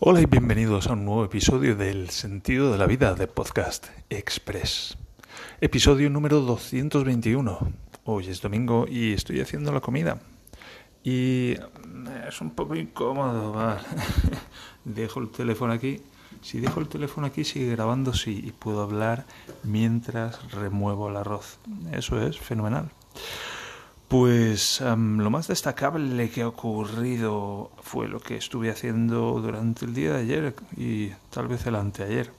Hola y bienvenidos a un nuevo episodio del Sentido de la Vida de Podcast Express. Episodio número 221. Hoy es domingo y estoy haciendo la comida. Y es un poco incómodo. ¿vale? dejo el teléfono aquí. Si dejo el teléfono aquí sigue grabando, sí, y puedo hablar mientras remuevo el arroz. Eso es fenomenal. Pues lo más destacable que ha ocurrido fue lo que estuve haciendo durante el día de ayer y tal vez el anteayer.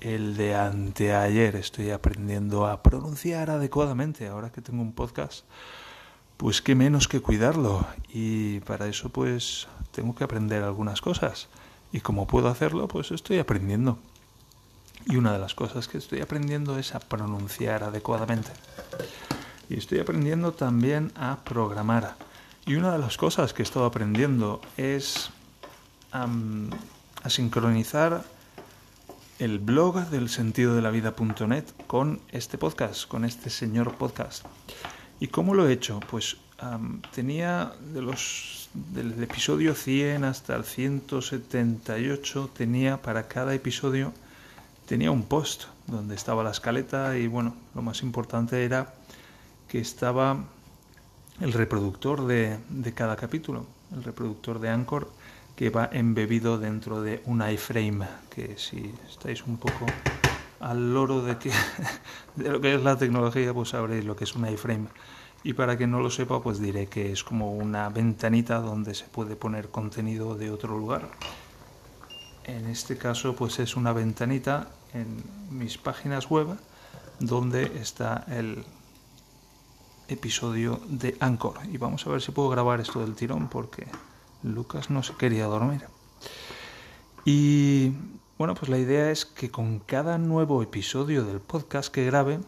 El de anteayer estoy aprendiendo a pronunciar adecuadamente ahora que tengo un podcast. Pues qué menos que cuidarlo y para eso pues tengo que aprender algunas cosas. Y como puedo hacerlo, pues estoy aprendiendo. Y una de las cosas que estoy aprendiendo es a pronunciar adecuadamente y estoy aprendiendo también a programar. Y una de las cosas que he estado aprendiendo es a sincronizar el blog del sentido de la vida.net con este podcast, con este señor podcast. ¿Y cómo lo he hecho? Pues tenía de los del episodio 100 hasta el 178 tenía para cada episodio tenía un post donde estaba la escaleta y bueno, lo más importante era que estaba el reproductor de, de cada capítulo, el reproductor de Anchor que va embebido dentro de un iframe, que si estáis un poco al loro de, que, de lo que es la tecnología, pues sabréis lo que es un iframe. Y para quien no lo sepa, pues diré que es como una ventanita donde se puede poner contenido de otro lugar. En este caso, pues es una ventanita en mis páginas web donde está el episodio de Anchor. Y vamos a ver si puedo grabar esto del tirón porque Lucas no se quería dormir. Y bueno, pues la idea es que con cada nuevo episodio del podcast que grabe,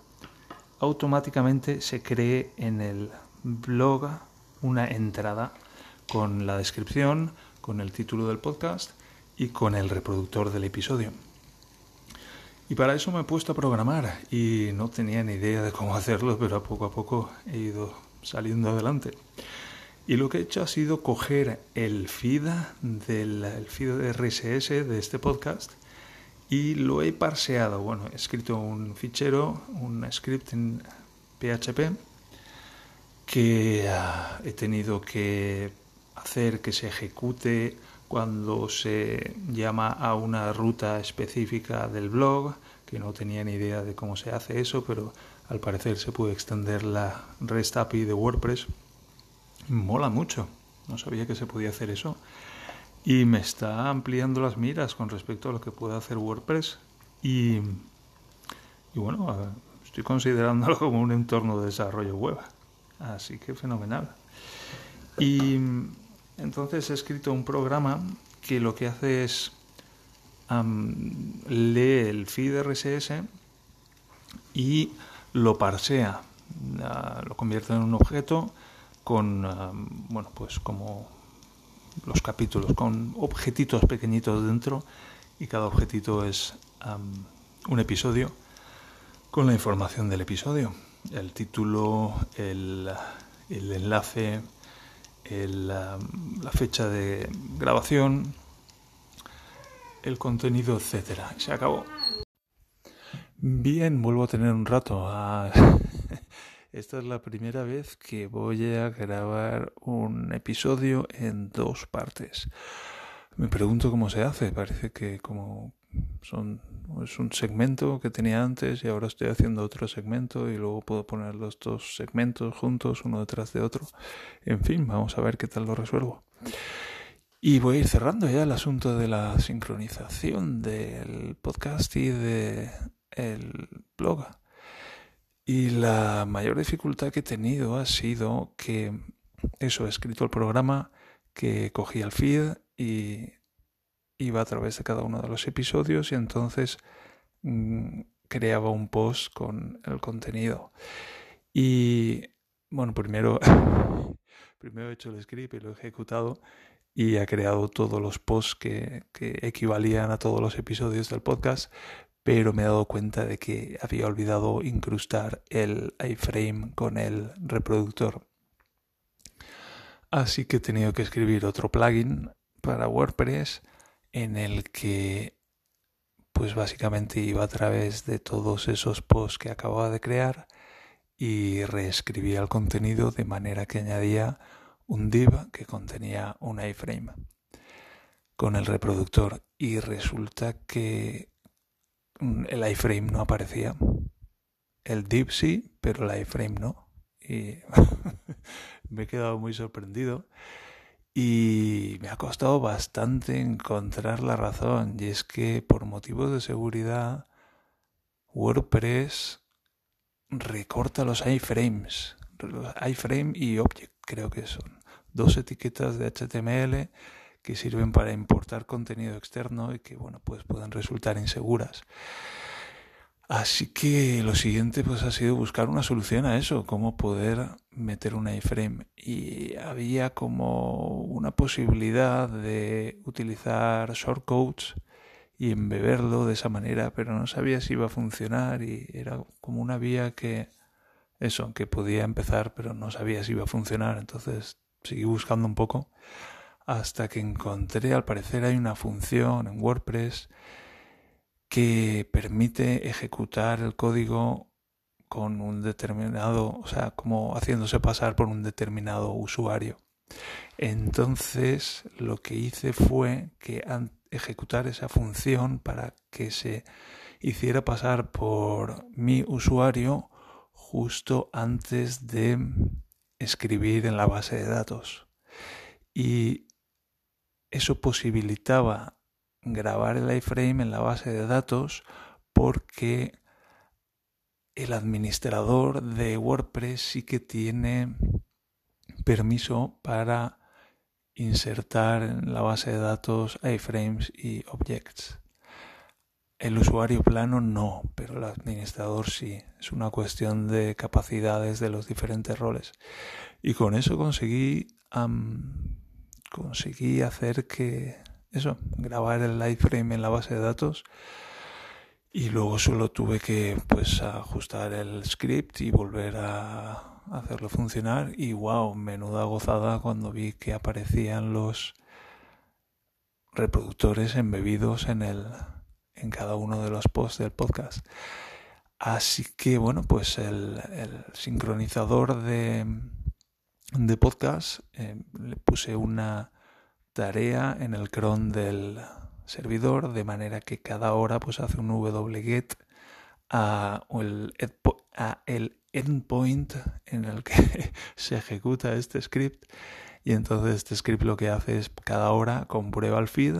automáticamente se cree en el blog una entrada con la descripción, con el título del podcast y con el reproductor del episodio. Y para eso me he puesto a programar y no tenía ni idea de cómo hacerlo, pero poco a poco he ido saliendo adelante. Y lo que he hecho ha sido coger el feed del el feed de RSS de este podcast y lo he parseado. Bueno, he escrito un fichero, un script en PHP que ah, he tenido que hacer que se ejecute cuando se llama a una ruta específica del blog, que no tenía ni idea de cómo se hace eso, pero al parecer se puede extender la REST API de WordPress. Mola mucho, no sabía que se podía hacer eso. Y me está ampliando las miras con respecto a lo que puede hacer WordPress. Y, y bueno, estoy considerándolo como un entorno de desarrollo web. Así que fenomenal. Y entonces he escrito un programa que lo que hace es lee el feed RSS y lo parsea, lo convierte en un objeto con, bueno, pues como los capítulos, con objetitos pequeñitos dentro y cada objetito es un episodio con la información del episodio, el título, el enlace, la fecha de grabación, el contenido, etcétera. Se acabó. Bien, vuelvo a tener un rato. Ah, esta es la primera vez que voy a grabar un episodio en dos partes. Me pregunto cómo se hace. Parece que como son es un segmento que tenía antes y ahora estoy haciendo otro segmento y luego puedo poner los dos segmentos juntos uno detrás de otro. En fin, vamos a ver qué tal lo resuelvo. Y voy a ir cerrando ya el asunto de la sincronización del podcast y del el blog. Y la mayor dificultad que he tenido ha sido que eso, he escrito el programa, que cogía el feed y iba a través de cada uno de los episodios y entonces mm, creaba un post con el contenido. Y bueno, primero, primero he hecho el script y lo he ejecutado y ha creado todos los posts que, que equivalían a todos los episodios del podcast, pero me he dado cuenta de que había olvidado incrustar el iframe con el reproductor. Así que he tenido que escribir otro plugin para WordPress en el que pues básicamente iba a través de todos esos posts que acababa de crear y reescribía el contenido de manera que añadía un div que contenía un iframe con el reproductor y resulta que el iframe no aparecía. El div sí, pero el iframe no. Y me he quedado muy sorprendido y me ha costado bastante encontrar la razón y es que por motivos de seguridad WordPress recorta los iframes, los iframe y object creo que son dos etiquetas de HTML que sirven para importar contenido externo y que bueno pues pueden resultar inseguras. Así que lo siguiente pues ha sido buscar una solución a eso, cómo poder meter un iframe. Y había como una posibilidad de utilizar shortcodes y embeberlo de esa manera, pero no sabía si iba a funcionar y era como una vía que eso, que podía empezar, pero no sabía si iba a funcionar, entonces seguí buscando un poco hasta que encontré, al parecer hay una función en WordPress que permite ejecutar el código con un determinado, o sea, como haciéndose pasar por un determinado usuario. Entonces, lo que hice fue que ejecutar esa función para que se hiciera pasar por mi usuario justo antes de escribir en la base de datos. Y eso posibilitaba grabar el iframe en la base de datos porque el administrador de WordPress sí que tiene permiso para insertar en la base de datos iframes y objects. El usuario plano no, pero el administrador sí. Es una cuestión de capacidades de los diferentes roles. Y con eso conseguí conseguí hacer que eso, grabar el iframe en la base de datos y luego solo tuve que pues ajustar el script y volver a hacerlo funcionar y wow, menuda gozada cuando vi que aparecían los reproductores embebidos en el en cada uno de los posts del podcast. Así que bueno, pues el, sincronizador de, de podcast eh, le puse una tarea en el cron del servidor de manera que cada hora pues hace un wget a el, a el endpoint en el que se ejecuta este script. Y entonces este script lo que hace es cada hora comprueba el feed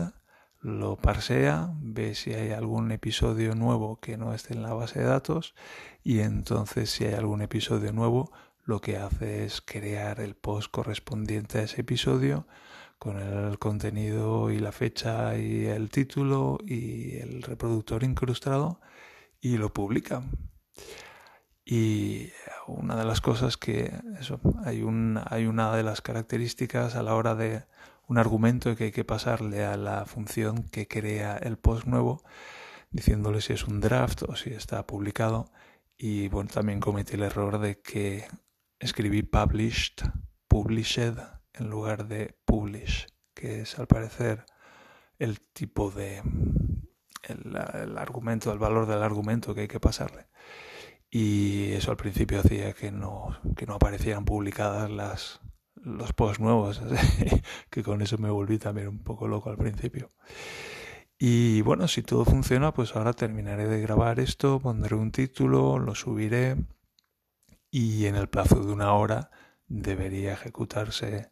lo parsea, ve si hay algún episodio nuevo que no esté en la base de datos y entonces si hay algún episodio nuevo lo que hace es crear el post correspondiente a ese episodio con el contenido y la fecha y el título y el reproductor incrustado y lo publica. Y una de las cosas que eso, hay, un, hay una de las características a la hora de un argumento que hay que pasarle a la función que crea el post nuevo, diciéndole si es un draft o si está publicado. Y bueno, también cometí el error de que escribí published, published en lugar de publish, que es al parecer el tipo de el, argumento, el valor del argumento que hay que pasarle. Y eso al principio hacía que no, que no aparecieran publicadas las, los posts nuevos, que con eso me volví también un poco loco al principio. Y bueno, si todo funciona, pues ahora terminaré de grabar esto, pondré un título, lo subiré y en el plazo de una hora debería ejecutarse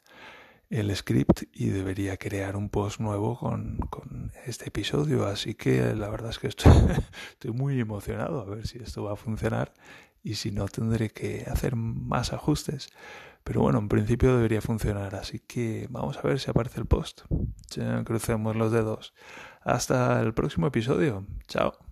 el script y debería crear un post nuevo con, con este episodio. Así que la verdad es que estoy, estoy muy emocionado a ver si esto va a funcionar y si no tendré que hacer más ajustes. Pero bueno, en principio debería funcionar, así que vamos a ver si aparece el post. Crucemos los dedos. Hasta el próximo episodio. Chao.